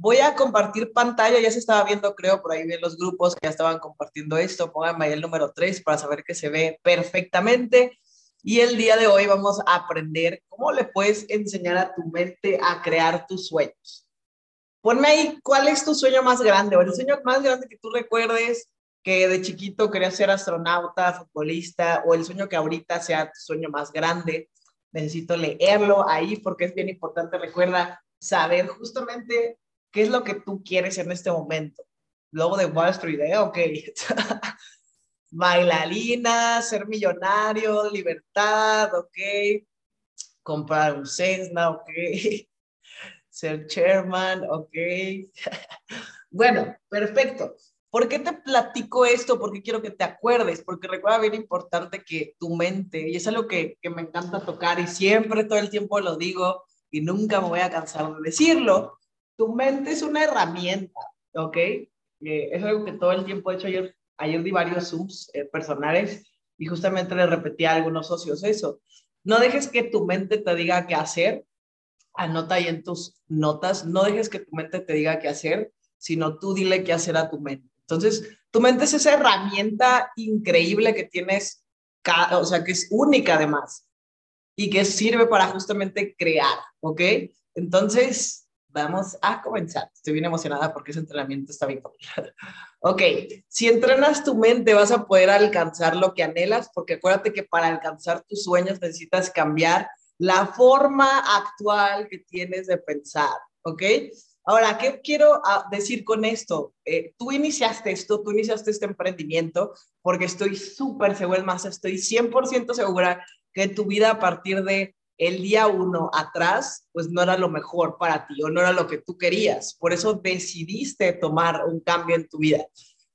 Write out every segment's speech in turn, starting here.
Voy a compartir pantalla, ya se estaba viendo, creo, por ahí en los grupos que ya estaban compartiendo esto. Pónganme ahí el número 3 para saber que se ve perfectamente. Y el día de hoy vamos a aprender cómo le puedes enseñar a tu mente a crear tus sueños. Ponme ahí cuál es tu sueño más grande o el sueño más grande que tú recuerdes que de chiquito querías ser astronauta, futbolista o el sueño que ahorita sea tu sueño más grande. Necesito leerlo ahí porque es bien importante. Recuerda saber justamente ¿Qué es lo que tú quieres en este momento? ¿Lobo de Wall Street, ¿eh? Ok. Bailarina, ser millonario, libertad, ok. Comprar un Cessna, ok. Ser chairman, ok. bueno, perfecto. ¿Por qué te platico esto? Porque quiero que te acuerdes, porque recuerda bien importante que tu mente, y es algo que, que me encanta tocar y siempre todo el tiempo lo digo y nunca me voy a cansar de decirlo, tu mente es una herramienta, ¿ok? Eh, es algo que todo el tiempo he hecho. Ayer, ayer di varios Zooms eh, personales y justamente le repetí a algunos socios eso. No dejes que tu mente te diga qué hacer. Anota ahí en tus notas. No dejes que tu mente te diga qué hacer, sino tú dile qué hacer a tu mente. Entonces, tu mente es esa herramienta increíble que tienes, o sea, que es única además y que sirve para justamente crear, ¿ok? Entonces, Vamos a comenzar. Estoy bien emocionada porque ese entrenamiento está bien complicado. ok, si entrenas tu mente vas a poder alcanzar lo que anhelas, porque acuérdate que para alcanzar tus sueños necesitas cambiar la forma actual que tienes de pensar, ¿ok? Ahora, ¿qué quiero ah, decir con esto? Eh, tú iniciaste esto, tú iniciaste este emprendimiento, porque estoy súper segura, más estoy 100% segura que tu vida a partir de el día uno atrás, pues no era lo mejor para ti o no era lo que tú querías. Por eso decidiste tomar un cambio en tu vida.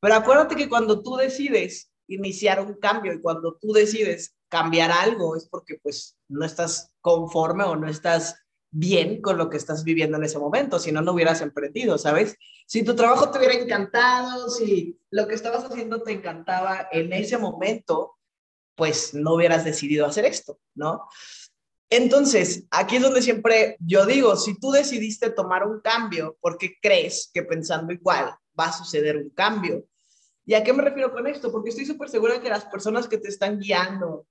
Pero acuérdate que cuando tú decides iniciar un cambio y cuando tú decides cambiar algo es porque pues no estás conforme o no estás bien con lo que estás viviendo en ese momento, si no, no hubieras emprendido, ¿sabes? Si tu trabajo te hubiera encantado, si lo que estabas haciendo te encantaba en ese momento, pues no hubieras decidido hacer esto, ¿no? Entonces, aquí es donde siempre yo digo, si tú decidiste tomar un cambio, ¿por qué crees que pensando igual va a suceder un cambio? ¿Y a qué me refiero con esto? Porque estoy súper segura que las personas que te están guiando,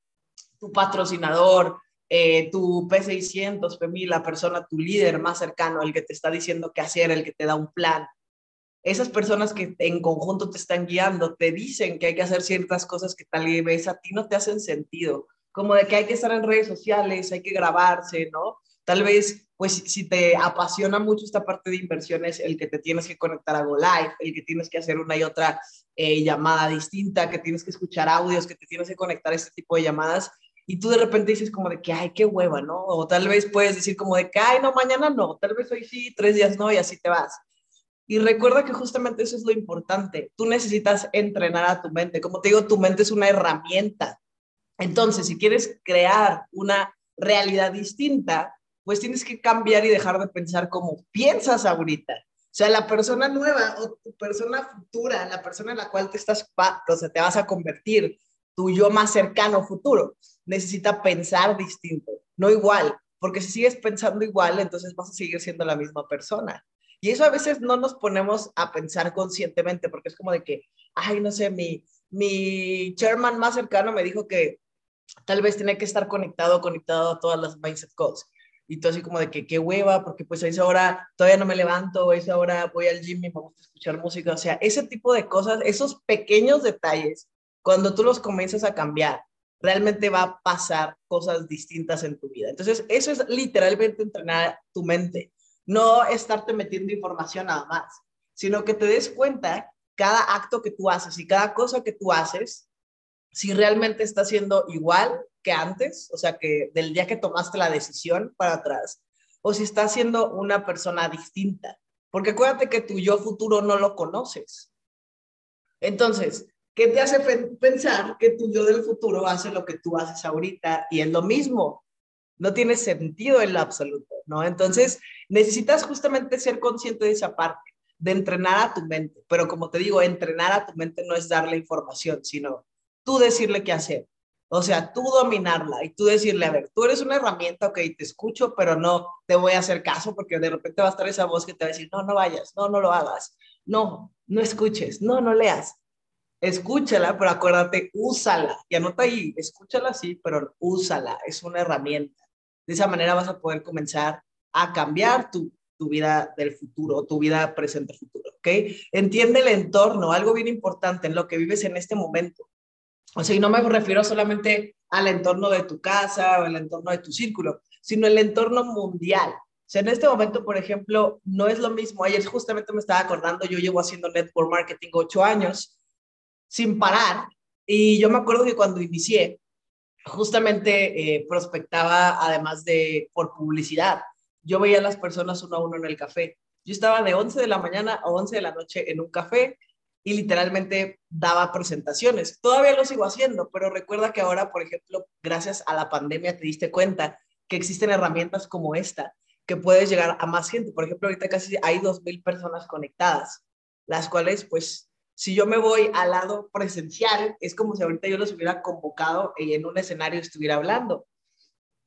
tu patrocinador, eh, tu P600, PMI, la persona, tu líder más cercano, el que te está diciendo qué hacer, el que te da un plan, esas personas que en conjunto te están guiando, te dicen que hay que hacer ciertas cosas que tal vez a ti no te hacen sentido como de que hay que estar en redes sociales, hay que grabarse, ¿no? Tal vez, pues si te apasiona mucho esta parte de inversiones, el que te tienes que conectar a Go Live, el que tienes que hacer una y otra eh, llamada distinta, que tienes que escuchar audios, que te tienes que conectar a este tipo de llamadas, y tú de repente dices como de que, ay, qué hueva, ¿no? O tal vez puedes decir como de que, ay, no, mañana no, tal vez hoy sí, tres días no, y así te vas. Y recuerda que justamente eso es lo importante. Tú necesitas entrenar a tu mente. Como te digo, tu mente es una herramienta. Entonces, si quieres crear una realidad distinta, pues tienes que cambiar y dejar de pensar como piensas ahorita. O sea, la persona nueva o tu persona futura, la persona en la cual te estás, o sea, te vas a convertir, tu yo más cercano futuro, necesita pensar distinto, no igual, porque si sigues pensando igual, entonces vas a seguir siendo la misma persona. Y eso a veces no nos ponemos a pensar conscientemente, porque es como de que, ay, no sé, mi, mi chairman más cercano me dijo que tal vez tiene que estar conectado, conectado a todas las mindset calls. Y todo así como de que qué hueva, porque pues a esa hora todavía no me levanto, a esa hora voy al gym y me gusta escuchar música. O sea, ese tipo de cosas, esos pequeños detalles, cuando tú los comienzas a cambiar, realmente va a pasar cosas distintas en tu vida. Entonces, eso es literalmente entrenar tu mente, no estarte metiendo información nada más, sino que te des cuenta cada acto que tú haces y cada cosa que tú haces si realmente está siendo igual que antes, o sea, que del día que tomaste la decisión para atrás, o si está siendo una persona distinta. Porque acuérdate que tu yo futuro no lo conoces. Entonces, ¿qué te hace pensar que tu yo del futuro hace lo que tú haces ahorita y es lo mismo? No tiene sentido en lo absoluto, ¿no? Entonces, necesitas justamente ser consciente de esa parte, de entrenar a tu mente. Pero como te digo, entrenar a tu mente no es darle información, sino tú decirle qué hacer. O sea, tú dominarla y tú decirle, a ver, tú eres una herramienta, ok, te escucho, pero no te voy a hacer caso porque de repente va a estar esa voz que te va a decir, no, no vayas, no, no lo hagas, no, no escuches, no, no leas. Escúchala, pero acuérdate, úsala. Y anota ahí, escúchala sí, pero úsala, es una herramienta. De esa manera vas a poder comenzar a cambiar tu, tu vida del futuro, tu vida presente futuro, ¿ok? Entiende el entorno, algo bien importante en lo que vives en este momento. O sea, y no me refiero solamente al entorno de tu casa o el entorno de tu círculo, sino el entorno mundial. O sea, en este momento, por ejemplo, no es lo mismo. Ayer justamente me estaba acordando, yo llevo haciendo network marketing ocho años sin parar. Y yo me acuerdo que cuando inicié, justamente eh, prospectaba además de por publicidad. Yo veía a las personas uno a uno en el café. Yo estaba de 11 de la mañana a 11 de la noche en un café y literalmente daba presentaciones. Todavía lo sigo haciendo, pero recuerda que ahora, por ejemplo, gracias a la pandemia te diste cuenta que existen herramientas como esta que puedes llegar a más gente. Por ejemplo, ahorita casi hay 2.000 personas conectadas, las cuales, pues, si yo me voy al lado presencial, es como si ahorita yo los hubiera convocado y en un escenario estuviera hablando.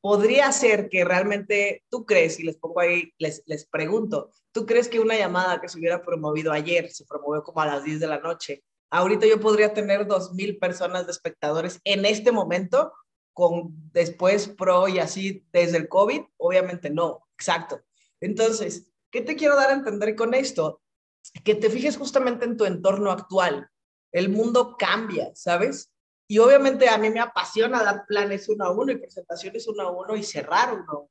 Podría ser que realmente tú crees, y les pongo ahí, les, les pregunto, ¿tú crees que una llamada que se hubiera promovido ayer, se promovió como a las 10 de la noche, ahorita yo podría tener 2.000 personas de espectadores en este momento, con después pro y así desde el COVID? Obviamente no, exacto. Entonces, ¿qué te quiero dar a entender con esto? Que te fijes justamente en tu entorno actual. El mundo cambia, ¿sabes? Y obviamente a mí me apasiona dar planes uno a uno y presentaciones uno a uno y cerrar uno.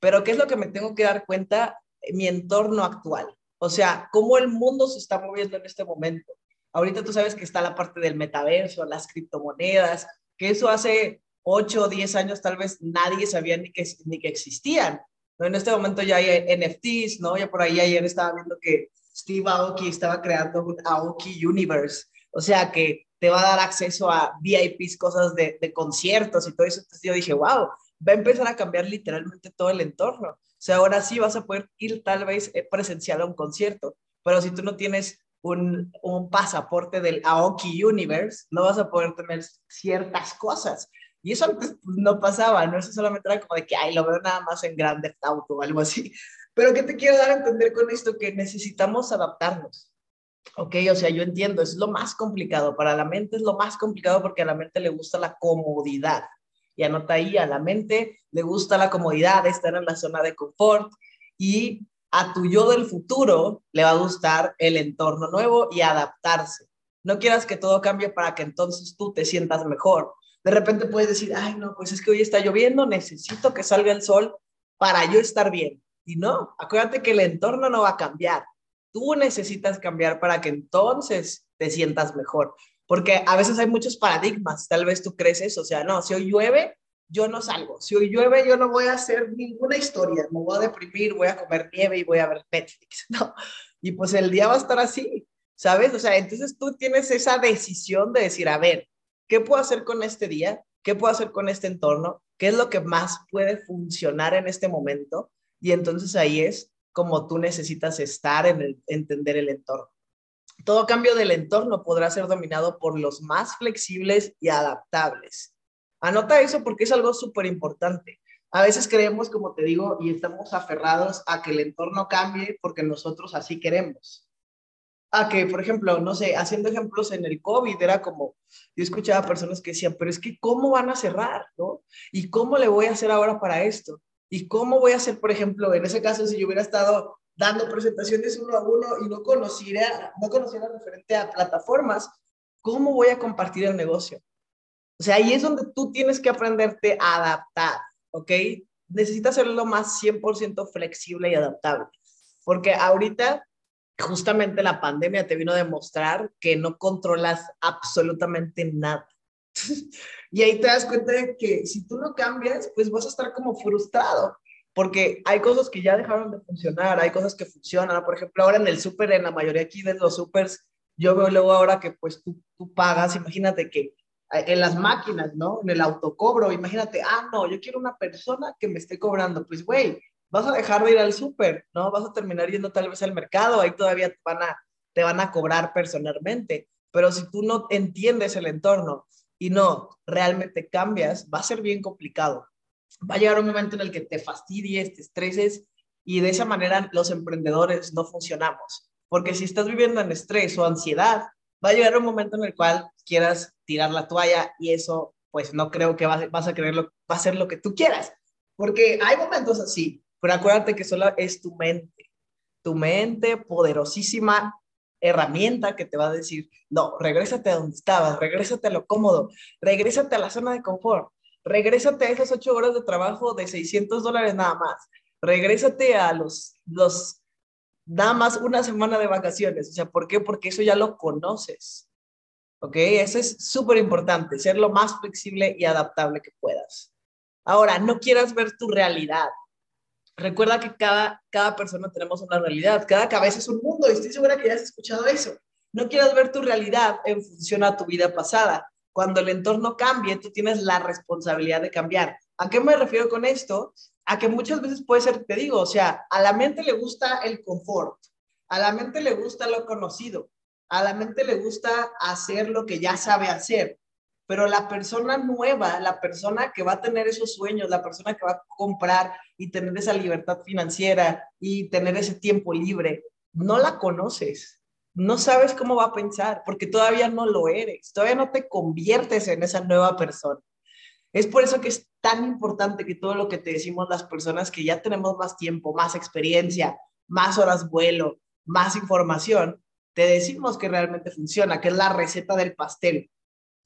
Pero ¿qué es lo que me tengo que dar cuenta? Mi entorno actual. O sea, cómo el mundo se está moviendo en este momento. Ahorita tú sabes que está la parte del metaverso, las criptomonedas, que eso hace 8 o 10 años tal vez nadie sabía ni que, ni que existían. En este momento ya hay NFTs, ¿no? Ya por ahí ayer estaba viendo que Steve Aoki estaba creando un Aoki Universe. O sea, que te va a dar acceso a VIPs, cosas de, de conciertos y todo eso. Entonces yo dije, wow, va a empezar a cambiar literalmente todo el entorno. O sea, ahora sí vas a poder ir tal vez eh, presencial a un concierto, pero si tú no tienes un, un pasaporte del Aoki Universe, no vas a poder tener ciertas cosas. Y eso antes pues, no pasaba, ¿no? Eso solamente era como de que, ay, lo veo nada más en grande auto o algo así. Pero ¿qué te quiero dar a entender con esto? Que necesitamos adaptarnos. Ok, o sea, yo entiendo, es lo más complicado. Para la mente es lo más complicado porque a la mente le gusta la comodidad. Y anota ahí, a la mente le gusta la comodidad, estar en la zona de confort. Y a tu yo del futuro le va a gustar el entorno nuevo y adaptarse. No quieras que todo cambie para que entonces tú te sientas mejor. De repente puedes decir, ay, no, pues es que hoy está lloviendo, necesito que salga el sol para yo estar bien. Y no, acuérdate que el entorno no va a cambiar tú necesitas cambiar para que entonces te sientas mejor. Porque a veces hay muchos paradigmas, tal vez tú crees eso, o sea, no, si hoy llueve, yo no salgo, si hoy llueve, yo no voy a hacer ninguna historia, me voy a deprimir, voy a comer nieve y voy a ver Netflix, ¿no? Y pues el día va a estar así, ¿sabes? O sea, entonces tú tienes esa decisión de decir, a ver, ¿qué puedo hacer con este día? ¿Qué puedo hacer con este entorno? ¿Qué es lo que más puede funcionar en este momento? Y entonces ahí es como tú necesitas estar en el, entender el entorno. Todo cambio del entorno podrá ser dominado por los más flexibles y adaptables. Anota eso porque es algo súper importante. A veces creemos, como te digo, y estamos aferrados a que el entorno cambie porque nosotros así queremos. A que, por ejemplo, no sé, haciendo ejemplos en el COVID, era como, yo escuchaba personas que decían, pero es que, ¿cómo van a cerrar? ¿no? ¿Y cómo le voy a hacer ahora para esto? ¿Y cómo voy a hacer, por ejemplo, en ese caso, si yo hubiera estado dando presentaciones uno a uno y no conociera, no conociera referente a plataformas, ¿cómo voy a compartir el negocio? O sea, ahí es donde tú tienes que aprenderte a adaptar, ¿ok? Necesitas hacerlo más 100% flexible y adaptable, porque ahorita justamente la pandemia te vino a demostrar que no controlas absolutamente nada. y ahí te das cuenta de que si tú no cambias, pues vas a estar como frustrado, porque hay cosas que ya dejaron de funcionar, hay cosas que funcionan. Por ejemplo, ahora en el súper, en la mayoría aquí de los súpers, yo veo luego ahora que pues tú, pagas, imagínate que eh, en las máquinas, ¿no? En el autocobro, imagínate, ah, no, yo quiero una persona que me esté cobrando, pues güey, vas a dejar de ir al súper, ¿no? Vas a terminar yendo tal vez al mercado, ahí todavía van a, te van a cobrar personalmente, pero si tú no entiendes el entorno, y no realmente cambias, va a ser bien complicado. Va a llegar un momento en el que te fastidies, te estreses y de esa manera los emprendedores no funcionamos. Porque si estás viviendo en estrés o ansiedad, va a llegar un momento en el cual quieras tirar la toalla y eso pues no creo que vas, vas a creerlo, va a ser lo que tú quieras. Porque hay momentos así, pero acuérdate que solo es tu mente, tu mente poderosísima herramienta que te va a decir, no, regrésate a donde estabas, regrésate a lo cómodo, regrésate a la zona de confort, regrésate a esas ocho horas de trabajo de 600 dólares nada más, regrésate a los, los, nada más una semana de vacaciones. O sea, ¿por qué? Porque eso ya lo conoces. ¿Ok? Eso es súper importante, ser lo más flexible y adaptable que puedas. Ahora, no quieras ver tu realidad. Recuerda que cada, cada persona tenemos una realidad, cada cabeza es un mundo, y estoy segura que ya has escuchado eso. No quieras ver tu realidad en función a tu vida pasada. Cuando el entorno cambie, tú tienes la responsabilidad de cambiar. ¿A qué me refiero con esto? A que muchas veces puede ser, te digo, o sea, a la mente le gusta el confort, a la mente le gusta lo conocido, a la mente le gusta hacer lo que ya sabe hacer, pero la persona nueva, la persona que va a tener esos sueños, la persona que va a comprar y tener esa libertad financiera y tener ese tiempo libre, no la conoces. No sabes cómo va a pensar porque todavía no lo eres, todavía no te conviertes en esa nueva persona. Es por eso que es tan importante que todo lo que te decimos las personas que ya tenemos más tiempo, más experiencia, más horas vuelo, más información, te decimos que realmente funciona, que es la receta del pastel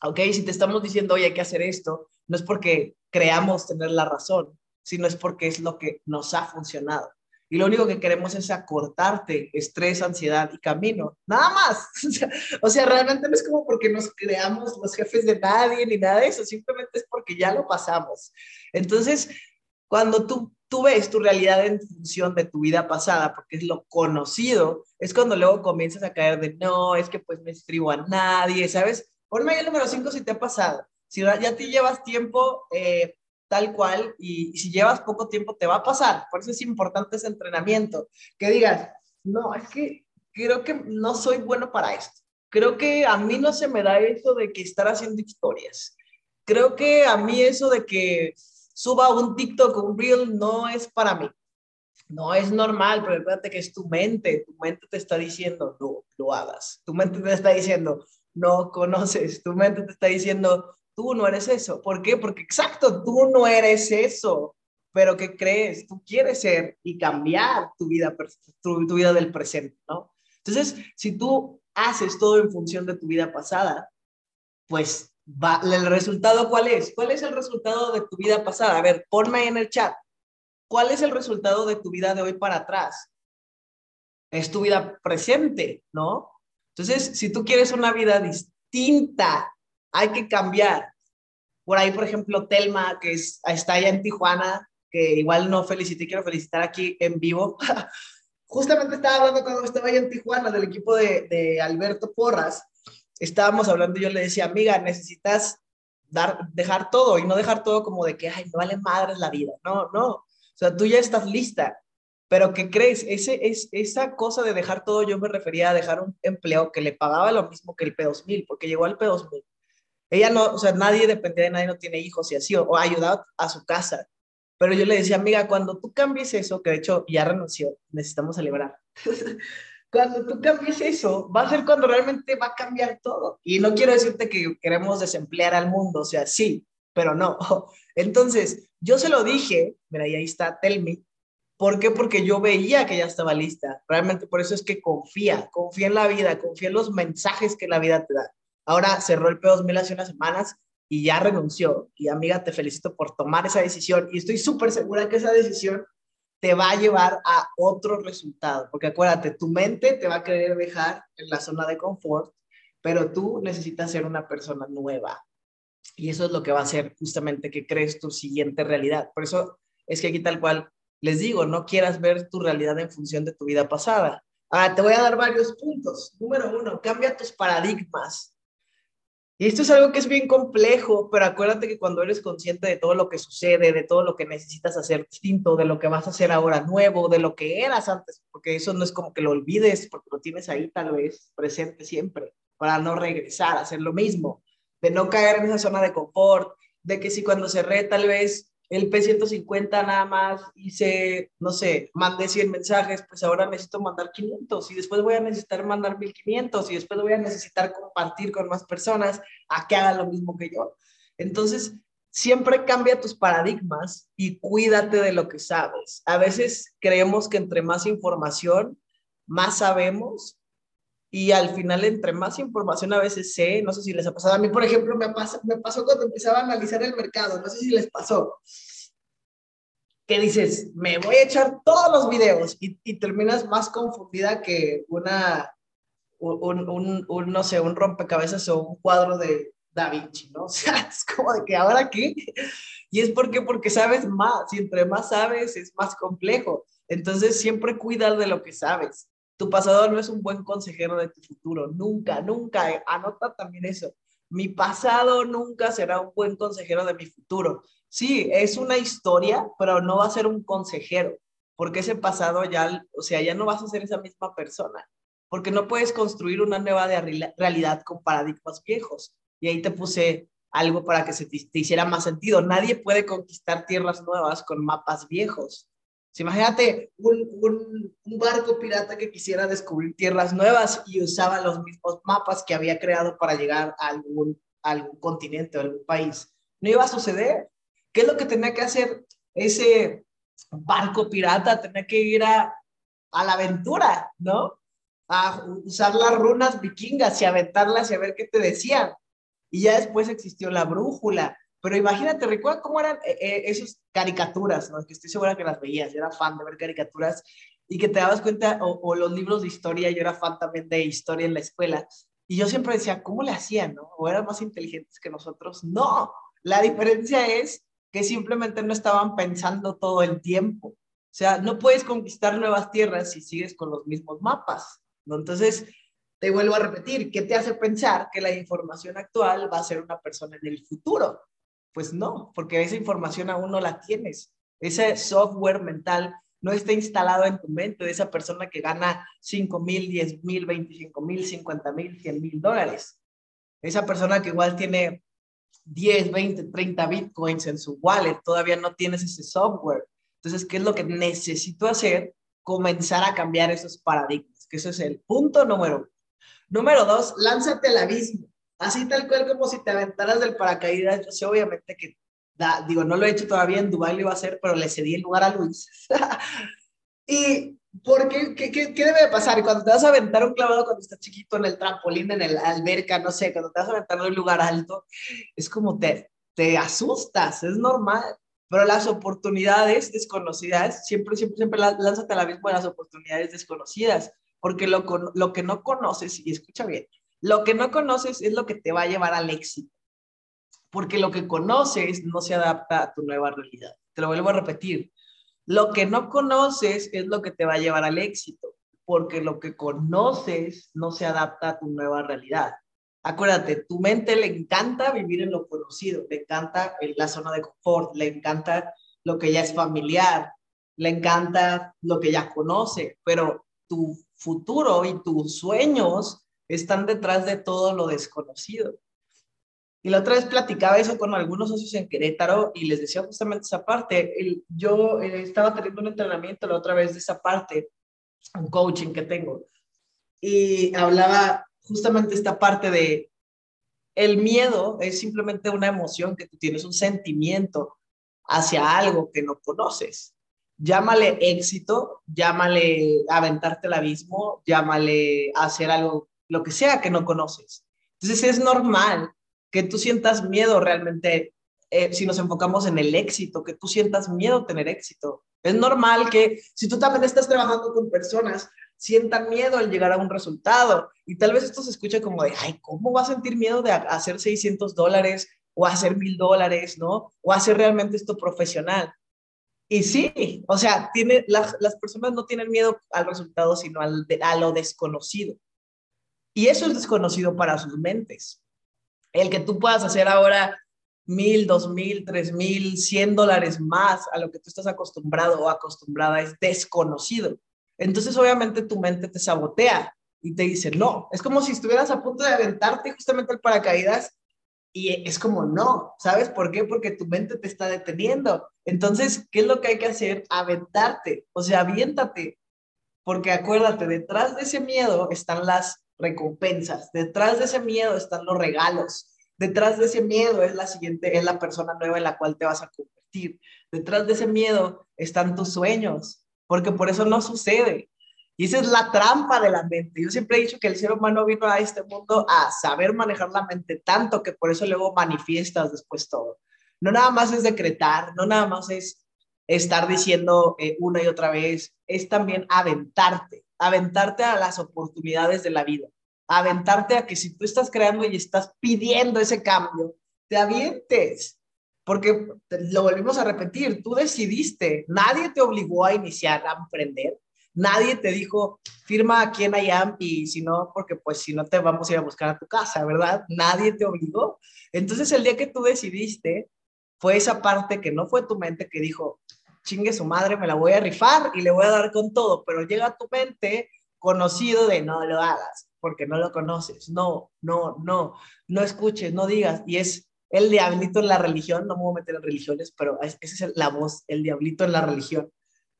¿ok? Si te estamos diciendo, oye, hay que hacer esto, no es porque creamos tener la razón, sino es porque es lo que nos ha funcionado. Y lo único que queremos es acortarte estrés, ansiedad y camino. Nada más. O sea, realmente no es como porque nos creamos los jefes de nadie ni nada de eso. Simplemente es porque ya lo pasamos. Entonces, cuando tú, tú ves tu realidad en función de tu vida pasada, porque es lo conocido, es cuando luego comienzas a caer de, no, es que pues me escribo a nadie, ¿sabes? Ponme ahí el número 5 si te ha pasado. Si ya te llevas tiempo eh, tal cual y, si llevas poco tiempo te va a pasar. Por eso es importante ese entrenamiento. Que digas, no, es que creo que no soy bueno para esto. Creo que a mí no se me da eso de que estar haciendo historias. Creo que a mí eso de que suba un TikTok un Reel no es para mí. No es normal, pero acuérdate que es tu mente. Tu mente te está diciendo, no, lo hagas. Tu mente te está diciendo, no conoces. Tu mente te está diciendo, tú no eres eso. ¿Por qué? Porque exacto, tú no eres eso. Pero ¿qué crees? Tú quieres ser y cambiar tu vida, tu, vida del presente, ¿no? Entonces, si tú haces todo en función de tu vida pasada, pues va, el resultado cuál es? ¿Cuál es el resultado de tu vida pasada? A ver, ponme en el chat. ¿Cuál es el resultado de tu vida de hoy para atrás? Es tu vida presente, ¿no? Entonces, si tú quieres una vida distinta, hay que cambiar. Por ahí, por ejemplo, Telma, que está allá en Tijuana, que igual no felicité, quiero felicitar aquí en vivo. Justamente estaba hablando cuando estaba allá en Tijuana del equipo de, de Alberto Porras. Estábamos hablando y yo le decía, amiga, necesitas dar, dejar todo y no dejar todo como de que, ay, no vale madres la vida. No, no. O sea, tú ya estás lista. Pero ¿qué crees? Ese, es, esa cosa de dejar todo, yo me refería a dejar un empleo que le pagaba lo mismo que el P2000, porque llegó al P2000. Ella no, o sea, nadie depende de nadie, no tiene hijos y así, o, ha ayudado a su casa. Pero yo le decía, amiga, cuando tú cambies eso, que de hecho ya renunció, necesitamos celebrar. cuando tú cambies eso, va a ser cuando realmente va a cambiar todo. Y no quiero decirte que queremos desemplear al mundo, o sea, sí, pero no. Entonces, yo se lo di,je mira, y ahí está, tell me, ¿Por qué? Porque yo veía que ya estaba lista. Realmente por eso es que confía, confía en la vida, confía en los mensajes que la vida te da. Ahora cerró el P2000 hace unas semanas y ya renunció. Y amiga, te felicito por tomar esa decisión y estoy súper segura que esa decisión te va a llevar a otro resultado. Porque acuérdate, tu mente te va a querer dejar en la zona de confort, pero tú necesitas ser una persona nueva. Y eso es lo que va a hacer justamente que crees tu siguiente realidad. Por eso es que aquí tal cual les digo, no quieras ver tu realidad en función de tu vida pasada. Ah, te voy a dar varios puntos. Número uno, cambia tus paradigmas. Y esto es algo que es bien complejo, pero acuérdate que cuando eres consciente de todo lo que sucede, de todo lo que necesitas hacer distinto, de lo que vas a hacer ahora nuevo, de lo que eras antes, porque eso no es como que lo olvides, porque lo tienes ahí tal vez presente siempre, para no regresar a hacer lo mismo. de no caer en esa zona de confort, de que si cuando cerré tal vez el P150 nada más hice, no sé, mandé 100 mensajes, pues ahora necesito mandar 500 y después voy a necesitar mandar 1500 y después voy a necesitar compartir con más personas a que hagan lo mismo que yo. Entonces, siempre cambia tus paradigmas y cuídate de lo que sabes. A veces creemos que entre más información, más sabemos y al final entre más información a veces sé, no sé si les ha pasado, a mí por ejemplo me, pasa, me pasó cuando empezaba a analizar el mercado, no sé si les pasó, que dices, me voy a echar todos los videos y, y terminas más confundida que una, un, un, un, no sé, un rompecabezas o un cuadro de Da Vinci, ¿no? O sea, es como de que ahora qué. Y es porque, porque sabes más, y entre más sabes es más complejo. Entonces siempre cuida de lo que sabes. Tu pasado no es un buen consejero de tu futuro, nunca, nunca. Eh, anota también eso. Mi pasado nunca será un buen consejero de mi futuro. Sí, es una historia, pero no va a ser un consejero, porque ese pasado ya, o sea, ya no vas a ser esa misma persona, porque no puedes construir una nueva realidad con paradigmas viejos. Y ahí te puse algo para que se te, hiciera más sentido. Nadie puede conquistar tierras nuevas con mapas viejos imagínate un, un, barco pirata que quisiera descubrir tierras nuevas y usaba los mismos mapas que había creado para llegar a algún, algún continente o algún país. No iba a suceder. ¿Qué es lo que tenía que hacer ese barco pirata? Tenía que ir a, a la aventura, ¿no? A usar las runas vikingas y aventarlas y a ver qué te decían. Y ya después existió la brújula, pero imagínate, recuerda cómo eran eh, eh, esas caricaturas, ¿no? Que estoy segura que las veías, yo era fan de ver caricaturas y que te dabas cuenta, o, los libros de historia, yo era fan también de historia en la escuela, y yo siempre decía, ¿cómo le hacían, no? ¿O eran más inteligentes que nosotros? No, la diferencia es que simplemente no estaban pensando todo el tiempo. O sea, no puedes conquistar nuevas tierras si sigues con los mismos mapas, ¿no? Entonces, te vuelvo a repetir, ¿qué te hace pensar que la información actual va a ser una persona en el futuro? Pues no, porque esa información aún no la tienes. Ese software mental no está instalado en tu mente de esa persona que gana 5 mil, 10 mil, 25 mil, 50 mil, 100 mil dólares. Esa persona que igual tiene 10, 20, 30 bitcoins en su wallet, todavía no tienes ese software. Entonces, ¿qué es lo que necesito hacer? Comenzar a cambiar esos paradigmas, que eso es el punto número uno. Número dos, lánzate al abismo así tal cual como si te aventaras del paracaídas. Yo sé obviamente que, da, digo, no lo he hecho todavía, en Dubái lo iba a hacer, pero le cedí el lugar a Luis. y ¿por qué, qué, qué, debe de pasar? Cuando te vas a aventar un clavado cuando estás chiquito en el trampolín, en el alberca, no sé, cuando te vas a aventar en un lugar alto, es como te, te asustas, es normal. Pero las oportunidades desconocidas, siempre, siempre, siempre lánzate a la misma de las oportunidades desconocidas, porque lo, lo que no conoces, y escucha bien, lo que no conoces es lo que te va a llevar al éxito, porque lo que conoces no se adapta a tu nueva realidad. Te lo vuelvo a repetir. Lo que no conoces es lo que te va a llevar al éxito, porque lo que conoces no se adapta a tu nueva realidad. Acuérdate, tu mente le encanta vivir en lo conocido, le encanta en la zona de confort, le encanta lo que ya es familiar, le encanta lo que ya conoce, pero tu futuro y tus sueños están detrás de todo lo desconocido. Y la otra vez platicaba eso con algunos socios en Querétaro y les decía justamente esa parte. yo eh, estaba teniendo un entrenamiento la otra vez de esa parte, un coaching que tengo, y hablaba justamente esta parte de el miedo es simplemente una emoción que tú tienes, un sentimiento hacia algo que no conoces. Llámale éxito, llámale aventarte al abismo, llámale hacer algo lo que sea que no conoces. Entonces es normal que tú sientas miedo realmente, eh, si nos enfocamos en el éxito, que tú sientas miedo tener éxito. Es normal que si tú también estás trabajando con personas, sientan miedo al llegar a un resultado. Y tal vez esto se escucha como de, ay, ¿cómo va a sentir miedo de hacer 600 dólares o hacer mil dólares, ¿no? O hacer realmente esto profesional. Y sí, o sea, tiene, las, las personas no tienen miedo al resultado, sino al, a lo desconocido. Y eso es desconocido para sus mentes. El que tú puedas hacer ahora mil, dos mil, tres mil, cien dólares más a lo que tú estás acostumbrado o acostumbrada es desconocido. Entonces, obviamente, tu mente te sabotea y te dice, no, es como si estuvieras a punto de aventarte justamente el paracaídas Y es como, no, ¿sabes por qué? Porque tu mente te está deteniendo. Entonces, ¿qué es lo que hay que hacer? Aventarte, o sea, aviéntate. Porque acuérdate, detrás de ese miedo están las recompensas, detrás de ese miedo están los regalos, detrás de ese miedo es la siguiente, es la persona nueva en la cual te vas a convertir. Detrás de ese miedo están tus sueños, porque por eso no sucede. Y esa es la trampa de la mente. Yo siempre he dicho que el ser humano vino a este mundo a saber manejar la mente tanto que por eso luego manifiestas después todo. No nada más es decretar, no nada más es estar diciendo eh, una y otra vez, es también aventarte, aventarte a las oportunidades de la vida, aventarte a que si tú estás creando y estás pidiendo ese cambio, te avientes. Porque lo volvimos a repetir, tú decidiste, nadie te obligó a iniciar a emprender, Nadie te dijo, firma aquí en IAM y si no, porque pues si no te vamos a ir a buscar a tu casa, ¿verdad? Nadie te obligó. Entonces el día que tú decidiste, fue esa parte que no fue tu mente que dijo, chingue su madre, me la voy a rifar y le voy a dar con todo, pero llega a tu mente conocido de no lo hagas, porque no lo conoces, no, no, no, no escuches, no digas, y es el diablito en la religión, no me voy a meter en religiones, pero esa es la voz, el diablito en la religión,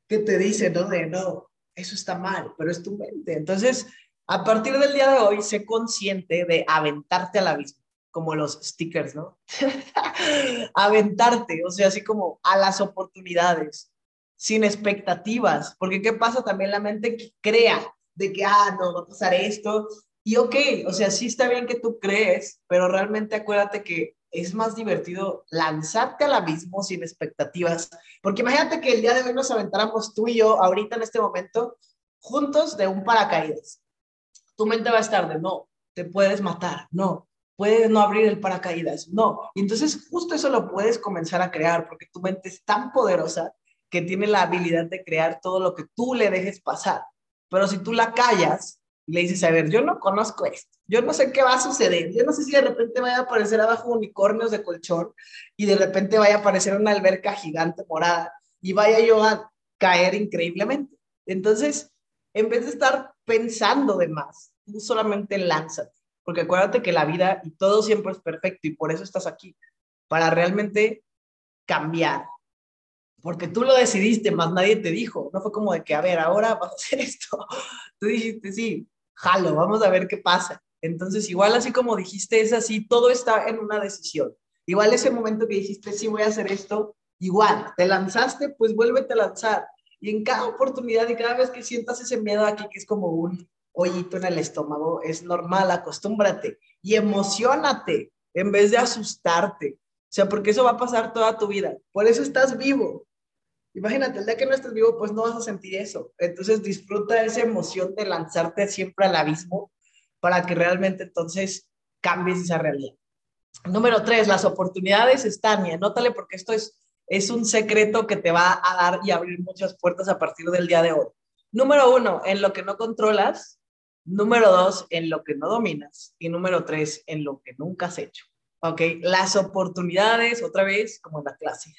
que te dice, no, de no, eso está mal, pero es tu mente. Entonces, a partir del día de hoy, sé consciente de aventarte al abismo, como los stickers, ¿no? aventarte, o sea, así como a las oportunidades, sin expectativas, porque ¿qué pasa? También la mente crea de que, ah, no, va a pasar esto. Y ok, o sea, sí está bien que tú crees, pero realmente acuérdate que es más divertido lanzarte al abismo sin expectativas. Porque imagínate que el día de hoy nos aventáramos tú y yo ahorita en este momento juntos de un paracaídas. Tu mente va a estar de no, te puedes matar, no, puedes no abrir el paracaídas, no. Y entonces justo eso lo puedes comenzar a crear porque tu mente es tan poderosa que tiene la habilidad de crear todo lo que tú le dejes pasar. Pero si tú la callas, le dices, a ver, yo no conozco esto, yo no sé qué va a suceder, yo no sé si de repente vaya a aparecer abajo unicornios de colchón y de repente vaya a aparecer una alberca gigante morada y vaya yo a caer increíblemente. Entonces, en vez de estar pensando de más, tú solamente lánzate, porque acuérdate que la vida y todo siempre es perfecto y por eso estás aquí, para realmente cambiar, porque tú lo decidiste, más nadie te dijo. No fue como de que, a ver, ahora vas a hacer esto. Tú dijiste, sí, jalo, vamos a ver qué pasa. Entonces, igual así como dijiste, es así, todo está en una decisión. Igual ese momento que dijiste, sí, voy a hacer esto, igual, te lanzaste, pues vuélvete a lanzar. Y en cada oportunidad y cada vez que sientas ese miedo aquí, que es como un hoyito en el estómago, es normal, acostúmbrate y emocionate en vez de asustarte. O sea, porque eso va a pasar toda tu vida. Por eso estás vivo. Imagínate, el día que no estés vivo, pues no vas a sentir eso. Entonces disfruta esa emoción de lanzarte siempre al abismo para que realmente entonces cambies esa realidad. Número tres, las oportunidades están, y anótale porque esto es, es un secreto que te va a dar y abrir muchas puertas a partir del día de hoy. Número uno, en lo que no controlas. Número dos, en lo que no dominas. Y número tres, en lo que nunca has hecho. ¿ok? Las oportunidades, otra vez, como en la clase,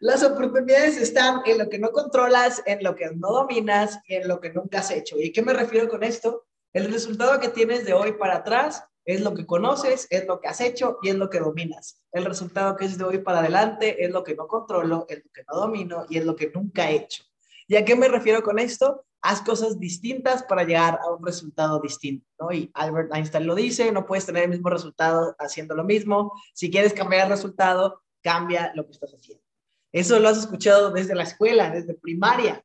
las oportunidades están en lo que no controlas, en lo que no dominas y en lo que nunca has hecho. ¿Y qué me refiero con esto? El resultado que tienes de hoy para atrás es lo que conoces, es lo que has hecho y es lo que dominas. El resultado que es de hoy para adelante es lo que no controlo, es lo que no domino y es lo que nunca he hecho. ¿Y a qué me refiero con esto? haz cosas distintas para llegar a un resultado distinto, ¿no? Y Albert Einstein lo dice, no puedes tener el mismo resultado haciendo lo mismo. Si quieres cambiar el resultado, cambia lo que estás haciendo. Eso lo has escuchado desde la escuela, desde primaria,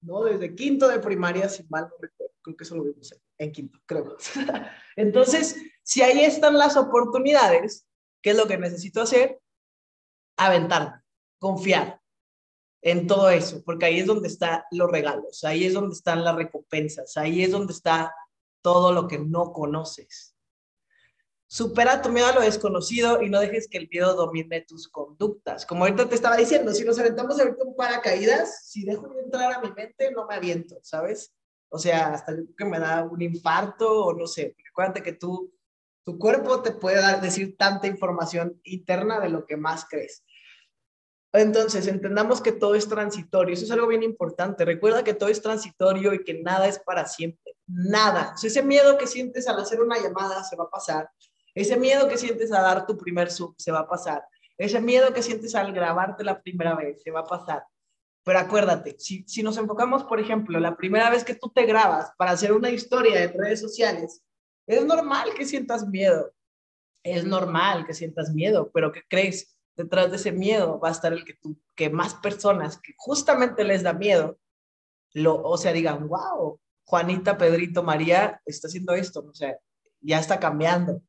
¿no? Desde quinto de primaria, si mal recuerdo. Creo que eso lo vimos en quinto, creo. Entonces, si ahí están las oportunidades, ¿qué es lo que necesito hacer? Aventar, confiar, en todo eso, porque ahí es donde están los regalos, ahí es donde están las recompensas, ahí es donde está todo lo que no conoces. Supera tu miedo a lo desconocido y no dejes que el miedo domine tus conductas. Como ahorita te estaba diciendo, si nos aventamos ahorita un paracaídas, si dejo de entrar a mi mente, no me aviento, ¿sabes? O sea, hasta que me da un infarto o no sé. Acuérdate que tú, tu cuerpo te puede dar, decir tanta información interna de lo que más crees. Entonces, entendamos que todo es transitorio. Eso es algo bien importante. Recuerda que todo es transitorio y que nada es para siempre. Nada. ese miedo que sientes al hacer una llamada se va a pasar. Ese miedo que sientes a dar tu primer sub se va a pasar. Ese miedo que sientes al grabarte la primera vez se va a pasar. Pero acuérdate, si, si nos enfocamos, por ejemplo, la primera vez que tú te grabas para hacer una historia en redes sociales, es normal que sientas miedo. Es normal que sientas miedo, pero ¿qué crees? Detrás de ese miedo va a estar el que tú, que más personas que justamente les da miedo, lo, o sea, digan, wow, Juanita, Pedrito, María está haciendo esto, o sea, ya está cambiando.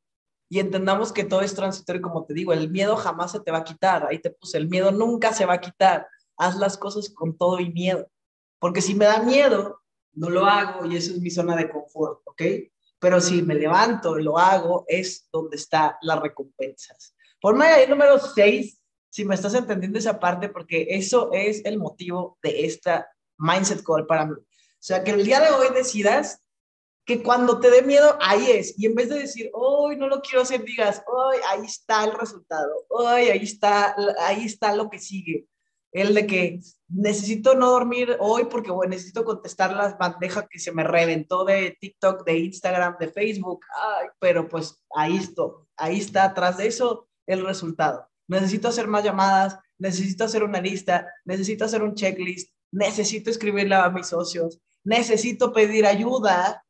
Y entendamos que todo es transitorio, como te digo, el miedo jamás se te va a quitar. Ahí te puse, el miedo nunca se va a quitar. Haz las cosas con todo y miedo. Porque si me da miedo, no lo hago y eso es mi zona de confort, ¿ok? Pero si me levanto lo hago, es donde están las recompensas. Ponme ahí número 6, si me estás entendiendo esa parte, porque eso es el motivo de esta Mindset Call para mí. O sea, que el día de hoy decidas que cuando te dé miedo, ahí es. Y en vez de decir, hoy no lo quiero hacer, digas, hoy ahí está el resultado, hoy ahí está, ahí está lo que sigue. El de que necesito no dormir hoy porque bueno, necesito contestar las bandejas que se me reventó de TikTok, de Instagram, de Facebook. Ay, pero pues ahí está, ahí está atrás de eso el resultado. Necesito hacer más llamadas, necesito hacer una lista, necesito hacer un checklist, necesito escribirle a mis socios, necesito pedir ayuda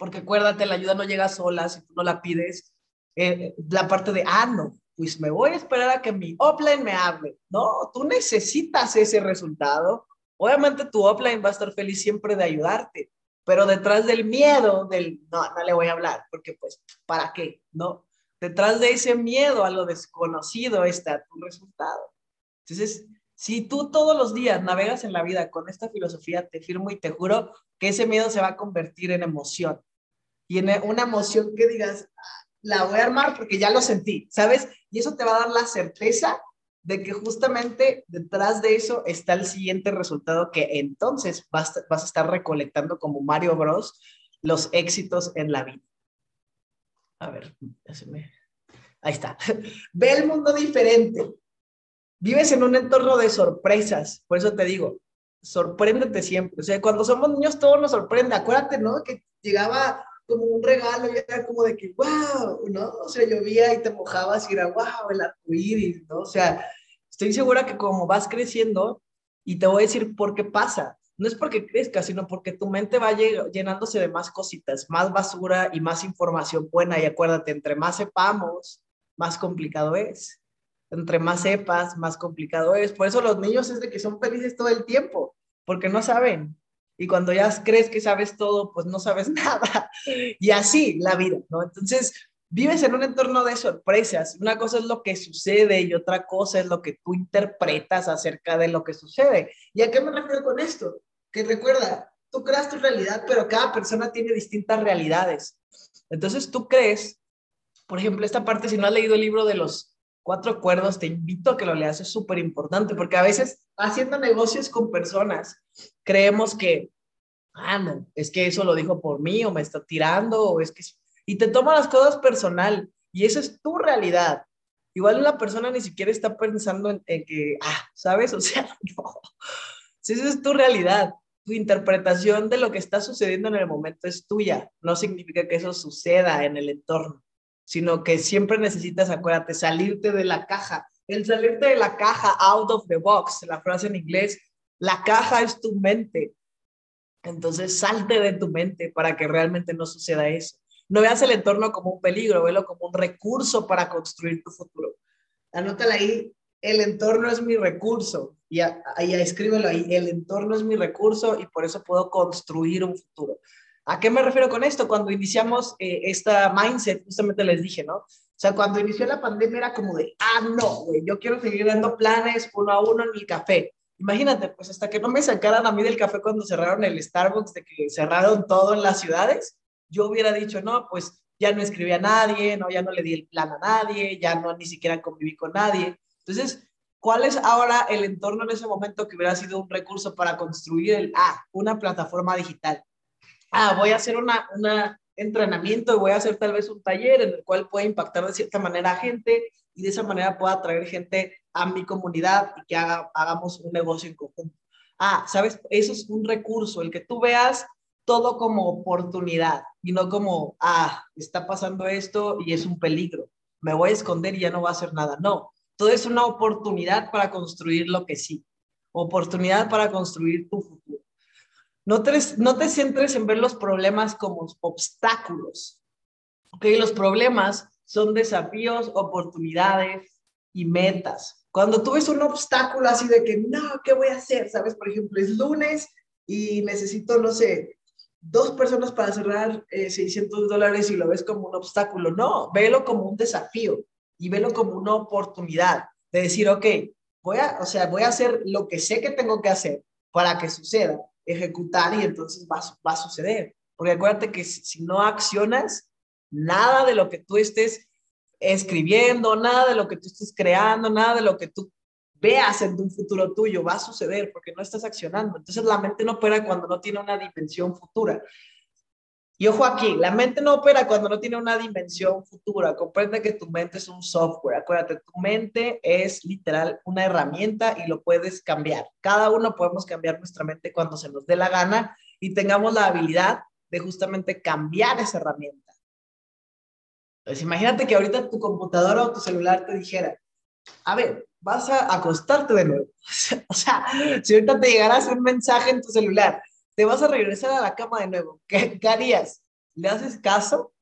porque acuérdate, la ayuda no llega sola si tú no la pides. Eh, la parte de, ah, no, pues me voy a esperar a que mi offline me hable. No, tú necesitas ese resultado. Obviamente tu offline va a estar feliz siempre de ayudarte, pero detrás del miedo, del, no, no le voy a hablar, porque pues, ¿para qué? ¿No? Detrás de ese miedo a lo desconocido está tu resultado. Entonces, si tú todos los días navegas en la vida con esta filosofía, te firmo y te juro que ese miedo se va a convertir en emoción y en una emoción que digas, la voy a armar porque ya lo sentí, ¿sabes? Y eso te va a dar la certeza de que justamente detrás de eso está el siguiente resultado que entonces vas, vas a estar recolectando como Mario Bros los éxitos en la vida. A ver, ahí está. Ve el mundo diferente. Vives en un entorno de sorpresas, por eso te digo, sorpréndete siempre. O sea, cuando somos niños todo nos sorprende. Acuérdate, ¿no? Que llegaba como un regalo y era como de que, wow, ¿no? O sea, llovía y te mojabas y era, wow, el arcoíris, ¿no? O sea, estoy segura que como vas creciendo, y te voy a decir por qué pasa, no es porque crezca, sino porque tu mente va llenándose de más cositas, más basura y más información buena. Y acuérdate, entre más sepamos, más complicado es. Entre más sepas, más complicado es. Por eso los niños es de que son felices todo el tiempo, porque no saben, y cuando ya crees que sabes todo, pues no sabes nada. Y así la vida, ¿no? Entonces, vives en un entorno de sorpresas. Una cosa es lo que sucede y otra cosa es lo que tú interpretas acerca de lo que sucede. ¿Y a qué me refiero con esto? Que recuerda, tú creas tu realidad, pero cada persona tiene distintas realidades. Entonces tú crees, por ejemplo, esta parte, si no has leído el libro de los cuatro acuerdos, te invito a que lo leas, es súper importante, porque a veces haciendo negocios con personas, creemos que, ah, no, es que eso lo dijo por mí o me está tirando o es que... Y te toma las cosas personal y esa es tu realidad. Igual la persona ni siquiera está pensando en, que, ah, ¿sabes? O sea, no. Si esa es tu realidad, tu interpretación de lo que está sucediendo en el momento es tuya. No significa que eso suceda en el entorno, sino que siempre necesitas, acuérdate, salirte de la caja. El salirte de la caja, out of the box, la frase en inglés, la caja es tu mente. Entonces salte de tu mente para que realmente no suceda eso. No veas el entorno como un peligro, velo como un recurso para construir tu futuro. Anótala ahí, el entorno es mi recurso. Y ahí escríbelo ahí, el entorno es mi recurso y por eso puedo construir un futuro. ¿A qué me refiero con esto? Cuando iniciamos eh, esta mindset, justamente les dije, ¿no? O sea, cuando inició la pandemia era como de, ah, no, güey, yo quiero seguir dando planes uno a uno en mi café. Imagínate, pues hasta que no me sacaran a mí del café cuando cerraron el Starbucks, de que cerraron todo en las ciudades, yo hubiera dicho, no, pues ya no escribí a nadie, no, ya no le di el plan a nadie, ya no ni siquiera conviví con nadie. Entonces, ¿cuál es ahora el entorno en ese momento que hubiera sido un recurso para construir el, ah, una plataforma digital? Ah, voy a hacer una, una entrenamiento, voy a hacer tal vez un taller en el cual pueda impactar de cierta manera a gente y de esa manera pueda atraer gente a mi comunidad y que haga, hagamos un negocio en conjunto. Ah, ¿sabes? Eso es un recurso, el que tú veas todo como oportunidad y no como, ah, está pasando esto y es un peligro, me voy a esconder y ya no va a hacer nada. No, todo es una oportunidad para construir lo que sí, oportunidad para construir tu futuro. No te, no te centres en ver los problemas como obstáculos. ¿ok? Los problemas son desafíos, oportunidades y metas. Cuando tú ves un obstáculo así de que, no, ¿qué voy a hacer? ¿Sabes? Por ejemplo, es lunes y necesito, no sé, dos personas para cerrar 600 eh, dólares y lo ves como un obstáculo. No, velo como un desafío y velo como una oportunidad de decir, ok, voy a, o sea, voy a hacer lo que sé que tengo que hacer para que suceda, ejecutar y entonces va, va a suceder. Porque acuérdate que si no accionas, nada de lo que tú estés escribiendo, nada de lo que tú estés creando, nada de lo que tú veas en un futuro tuyo, va a suceder porque no estás accionando. Entonces la mente no opera cuando no tiene una dimensión futura. Y ojo aquí, la mente no opera cuando no tiene una dimensión futura. Comprende que tu mente es un software. Acuérdate, tu mente es literal una herramienta y lo puedes cambiar. Cada uno podemos cambiar nuestra mente cuando se nos dé la gana y tengamos la habilidad de justamente cambiar esa herramienta. Pues imagínate que ahorita tu computadora o tu celular te dijera, a ver, vas a acostarte de nuevo. o sea, si ahorita te llegaras un mensaje en tu celular, te vas a regresar a la cama de nuevo. ¿Qué, harías? ¿Le haces caso?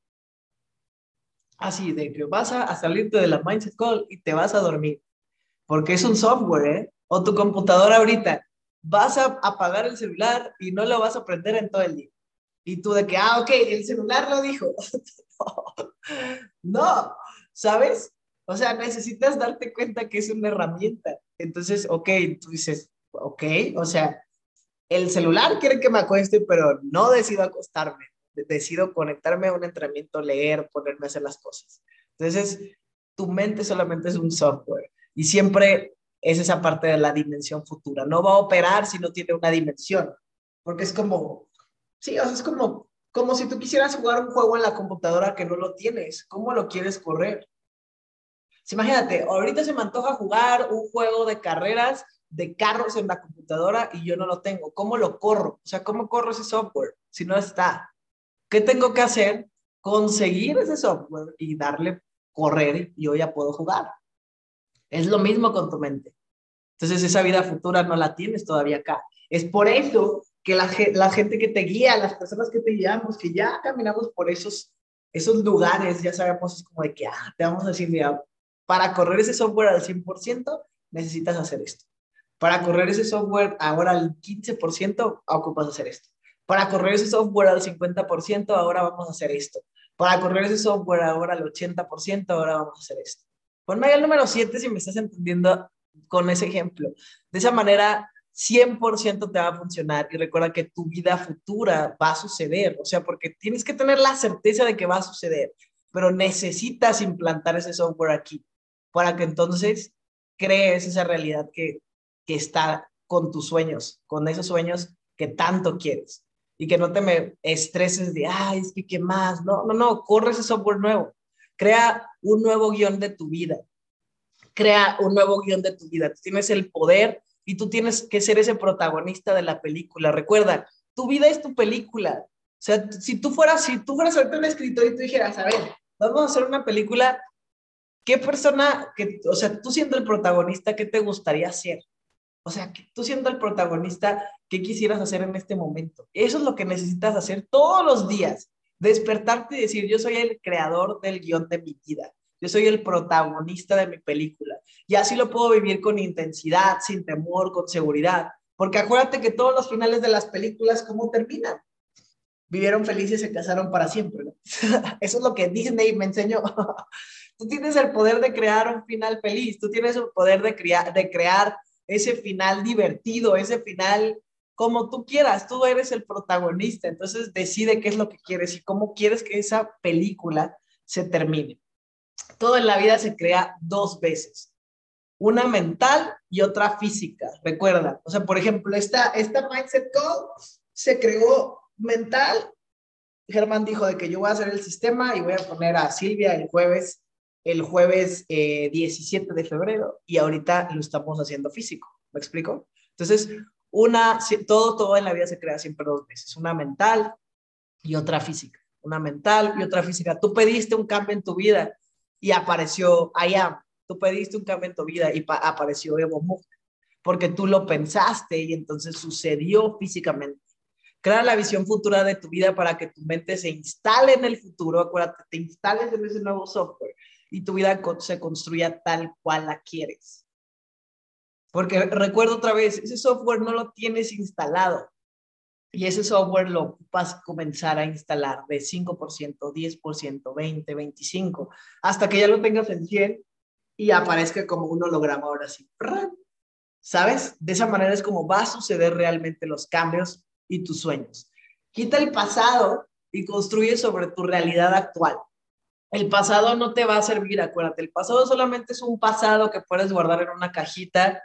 Así, de que vas a, salirte de la mindset call y te vas a dormir. Porque es un software, ¿eh? O tu computadora ahorita. Vas a apagar el celular y no lo vas a prender en todo el día. Y tú de que, ah, ok, el celular lo dijo. no, ¿sabes? O sea, necesitas darte cuenta que es una herramienta. Entonces, ok, tú dices, ok, o sea, el celular quiere que me acueste, pero no decido acostarme. Decido conectarme a un entrenamiento, leer, ponerme a hacer las cosas. Entonces, tu mente solamente es un software y siempre es esa parte de la dimensión futura. No va a operar si no tiene una dimensión, porque es como, sí, o sea, es como, como si tú quisieras jugar un juego en la computadora que no lo tienes. ¿Cómo lo quieres correr? imagínate, ahorita se me antoja jugar un juego de carreras de carros en la computadora y yo no lo tengo. ¿Cómo lo corro? O sea, ¿cómo corro ese software si no está? ¿Qué tengo que hacer? Conseguir ese software y darle correr y yo ya puedo jugar. Es lo mismo con tu mente. Entonces esa vida futura no la tienes todavía acá. Es por eso que la, la gente que te guía, las personas que te guiamos, que ya caminamos por esos, esos lugares, ya sabemos, es como de que, ah, te vamos a decir, mira, para correr ese software al 100%, necesitas hacer esto. Para correr ese software ahora al 15%, ocupas hacer esto. Para correr ese software al 50%, ahora vamos a hacer esto. Para correr ese software ahora al 80%, ahora vamos a hacer esto. Ponme ahí el número 7 si me estás entendiendo con ese ejemplo. De esa manera, 100% te va a funcionar y recuerda que tu vida futura va a suceder, o sea, porque tienes que tener la certeza de que va a suceder, pero necesitas implantar ese software aquí para que entonces crees esa realidad que, que está con tus sueños, con esos sueños que tanto quieres. Y que no te me estreses de, ay, es que qué más, no, no, no, corre ese software nuevo, crea un nuevo guion de tu vida, crea un nuevo guion de tu vida, tú tienes el poder y tú tienes que ser ese protagonista de la película, recuerda, tu vida es tu película, o sea, si tú fueras, si tú fueras ahorita un escritor y tú dijeras, a ver, vamos a hacer una película ¿qué persona, que, o sea, tú siendo el protagonista, qué te gustaría hacer? O sea, tú siendo el protagonista, ¿qué quisieras hacer en este momento? Eso es lo que necesitas hacer todos los días. Despertarte y decir, yo soy el creador del guion de mi vida. Yo soy el protagonista de mi película. Y así lo puedo vivir con intensidad, sin temor, con seguridad. Porque acuérdate que todos los finales de las películas, ¿cómo terminan? Vivieron felices y se casaron para siempre. Eso es lo que Disney me enseñó. Tú tienes el poder de crear un final feliz, tú tienes el poder de, crear, de crear ese final divertido, ese final como tú quieras, tú eres el protagonista, entonces decide qué es lo que quieres y cómo quieres que esa película se termine. Todo en la vida se crea dos veces, una mental y otra física, recuerda. O sea, por ejemplo, esta, esta Mindset Call se creó mental. Germán dijo de que yo voy a hacer el sistema y voy a poner a Silvia el jueves el jueves 17 eh, de febrero y ahorita lo estamos haciendo físico. ¿Me explico? Entonces, Una, todo, todo en la vida se crea siempre dos veces, una mental y otra física, una mental y otra física. Tú pediste un cambio en tu vida y apareció I am. Tú pediste un cambio en tu vida y apareció Evo Movement, porque tú lo pensaste y entonces sucedió físicamente. Crea la visión futura de tu vida para que tu mente se instale en el futuro, acuérdate, te instales en ese nuevo software y tu vida se construya tal cual la quieres. Porque recuerdo otra vez, ese software no lo tienes instalado y ese software lo vas a comenzar a instalar de 5%, 10%, 20, 25, hasta que ya lo tengas en 100 y aparezca como un holograma ahora sí. ¿Sabes? De esa manera es como va a suceder realmente los cambios y tus sueños. Quita el pasado y construye sobre tu realidad actual. El pasado no te va a servir, acuérdate, el pasado solamente es un pasado que puedes guardar en una cajita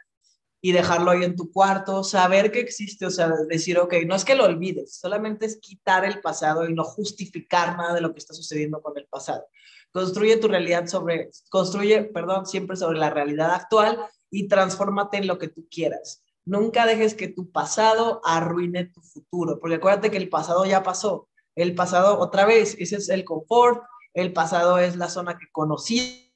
y dejarlo ahí en tu cuarto, saber que existe, o sea, decir, ok, no es que lo olvides, solamente es quitar el pasado y no justificar nada de lo que está sucediendo con el pasado. Construye tu realidad sobre, construye, perdón, siempre sobre la realidad actual y transfórmate en lo que tú quieras. Nunca dejes que tu pasado arruine tu futuro, porque acuérdate que el pasado ya pasó. El pasado, otra vez, ese es el confort, el pasado es la zona que conocí,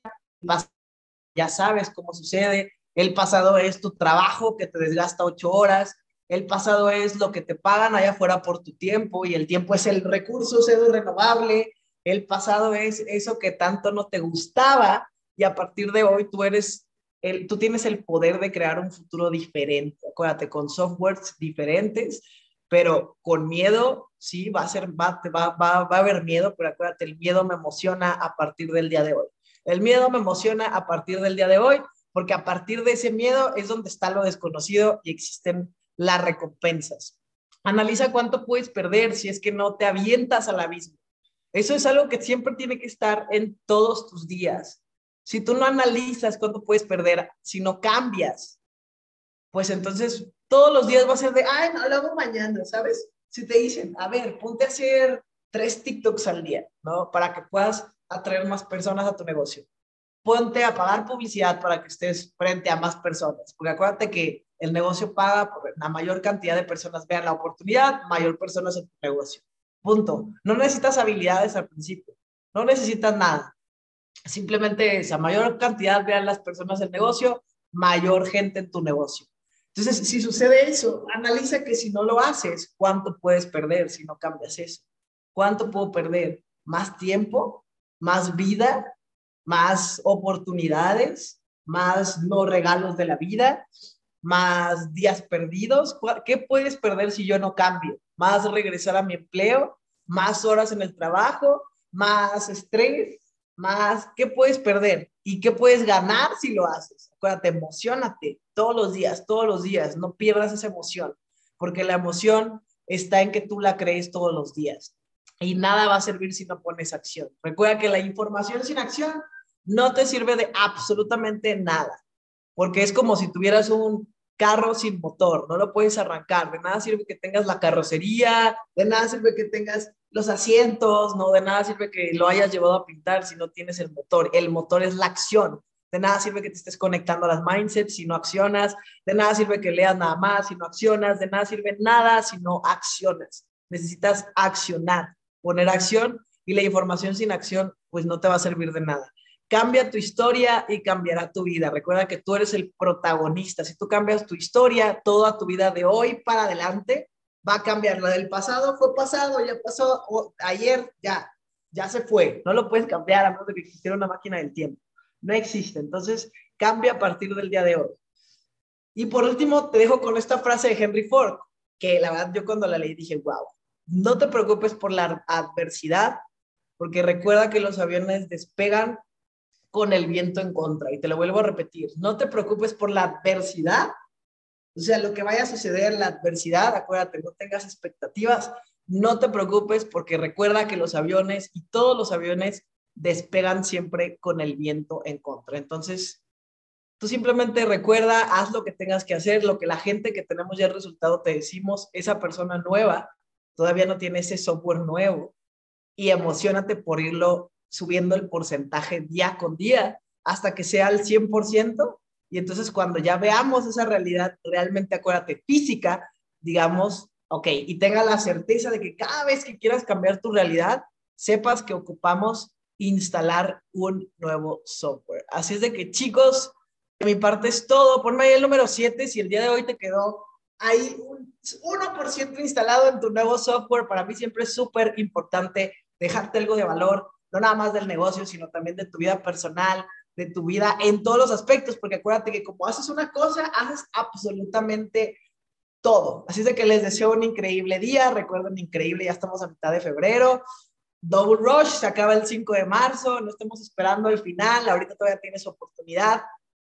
ya sabes cómo sucede, el pasado es tu trabajo que te desgasta ocho horas, el pasado es lo que te pagan allá afuera por tu tiempo y el tiempo es el recurso pseudo renovable, el pasado es eso que tanto no te gustaba y a partir de hoy tú eres el, tú tienes el poder de crear un futuro diferente. Acuérdate, con softwares diferentes, pero con miedo, sí, va a ser, va, va, va, va a haber miedo, pero acuérdate, el miedo me emociona a partir del día de hoy. El miedo me emociona a partir del día de hoy, porque a partir de ese miedo es donde está lo desconocido y existen las recompensas. Analiza cuánto puedes perder si es que no te avientas al abismo. Eso es algo que siempre tiene que estar en todos tus días. Si tú no analizas cuánto puedes perder, si no cambias, pues entonces todos los días va a ser de, ay, no, lo hago mañana, ¿sabes? Si te dicen, a ver, ponte a hacer tres TikToks al día, ¿no? Para que puedas atraer más personas a tu negocio. Ponte a pagar publicidad para que estés frente a más personas, porque acuérdate que el negocio paga por la mayor cantidad de personas vean la oportunidad, mayor personas en tu negocio. Punto. No necesitas habilidades al principio, no necesitas nada. Simplemente esa mayor cantidad vean las personas el negocio, mayor gente en tu negocio. Entonces, si sucede eso, analiza que si no lo haces, ¿cuánto puedes perder si no cambias eso? ¿Cuánto puedo perder? ¿Más tiempo? ¿Más vida? ¿Más oportunidades? ¿Más no regalos de la vida? ¿Más días perdidos? ¿Qué puedes perder si yo no cambio? ¿Más regresar a mi empleo? ¿Más horas en el trabajo? ¿Más estrés? ¿Más? ¿Qué puedes perder? ¿Y qué puedes ganar si lo haces? Acuérdate, emocionate todos los días, todos los días, no pierdas esa emoción, porque la emoción está en que tú la crees todos los días y nada va a servir si no pones acción. Recuerda que la información sin acción no te sirve de absolutamente nada, porque es como si tuvieras un carro sin motor, no lo puedes arrancar, de nada sirve que tengas la carrocería, de nada sirve que tengas los asientos, no de nada sirve que lo hayas llevado a pintar si no tienes el motor, el motor es la acción. De nada sirve que te estés conectando a las mindsets si no accionas. De nada sirve que leas nada más si no accionas. De nada sirve nada si no accionas. Necesitas accionar, poner acción y la información sin acción pues no te va a servir de nada. Cambia tu historia y cambiará tu vida. Recuerda que tú eres el protagonista. Si tú cambias tu historia, toda tu vida de hoy para adelante va a cambiar. La del pasado fue pasado, ya pasó, ayer ya, ya se fue. No lo puedes cambiar a menos de que existiera una máquina del tiempo no existe. Entonces, cambia a partir del día de hoy. Y por último, te dejo con esta frase de Henry Ford, que la verdad yo cuando la leí dije, wow, no te preocupes por la adversidad, porque recuerda que los aviones despegan con el viento en contra. Y te lo vuelvo a repetir, no te preocupes por la adversidad, o sea, lo que vaya a suceder, la adversidad, acuérdate, no tengas expectativas, no te preocupes porque recuerda que los aviones y todos los aviones despegan siempre con el viento en contra. Entonces, tú simplemente recuerda, haz lo que tengas que hacer, lo que la gente que tenemos ya el resultado te decimos, esa persona nueva todavía no tiene ese software nuevo y emocionate por irlo subiendo el porcentaje día con día hasta que sea al 100% Y entonces cuando ya veamos esa realidad realmente, acuérdate, física, digamos, ok, y tenga la certeza de que cada vez que quieras cambiar tu realidad, sepas que ocupamos instalar un nuevo software. Así es de que chicos, de mi parte es todo. Ponme ahí el número 7 si el día de hoy te quedó ahí un 1% instalado en tu nuevo software. Para mí siempre es súper importante dejarte algo de valor, no nada más del negocio, sino también de tu vida personal, de tu vida en todos los aspectos, porque acuérdate que como haces una cosa, haces absolutamente todo. Así es de que les deseo un increíble día. Recuerden, increíble, ya estamos a mitad de febrero. Double Rush se acaba el 5 de marzo, no estemos esperando el final, ahorita todavía tienes oportunidad.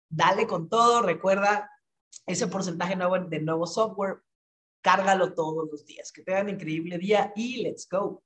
Dale con todo, recuerda ese porcentaje nuevo de nuevo software, cárgalo todos los días. Que tengan un increíble día y let's go.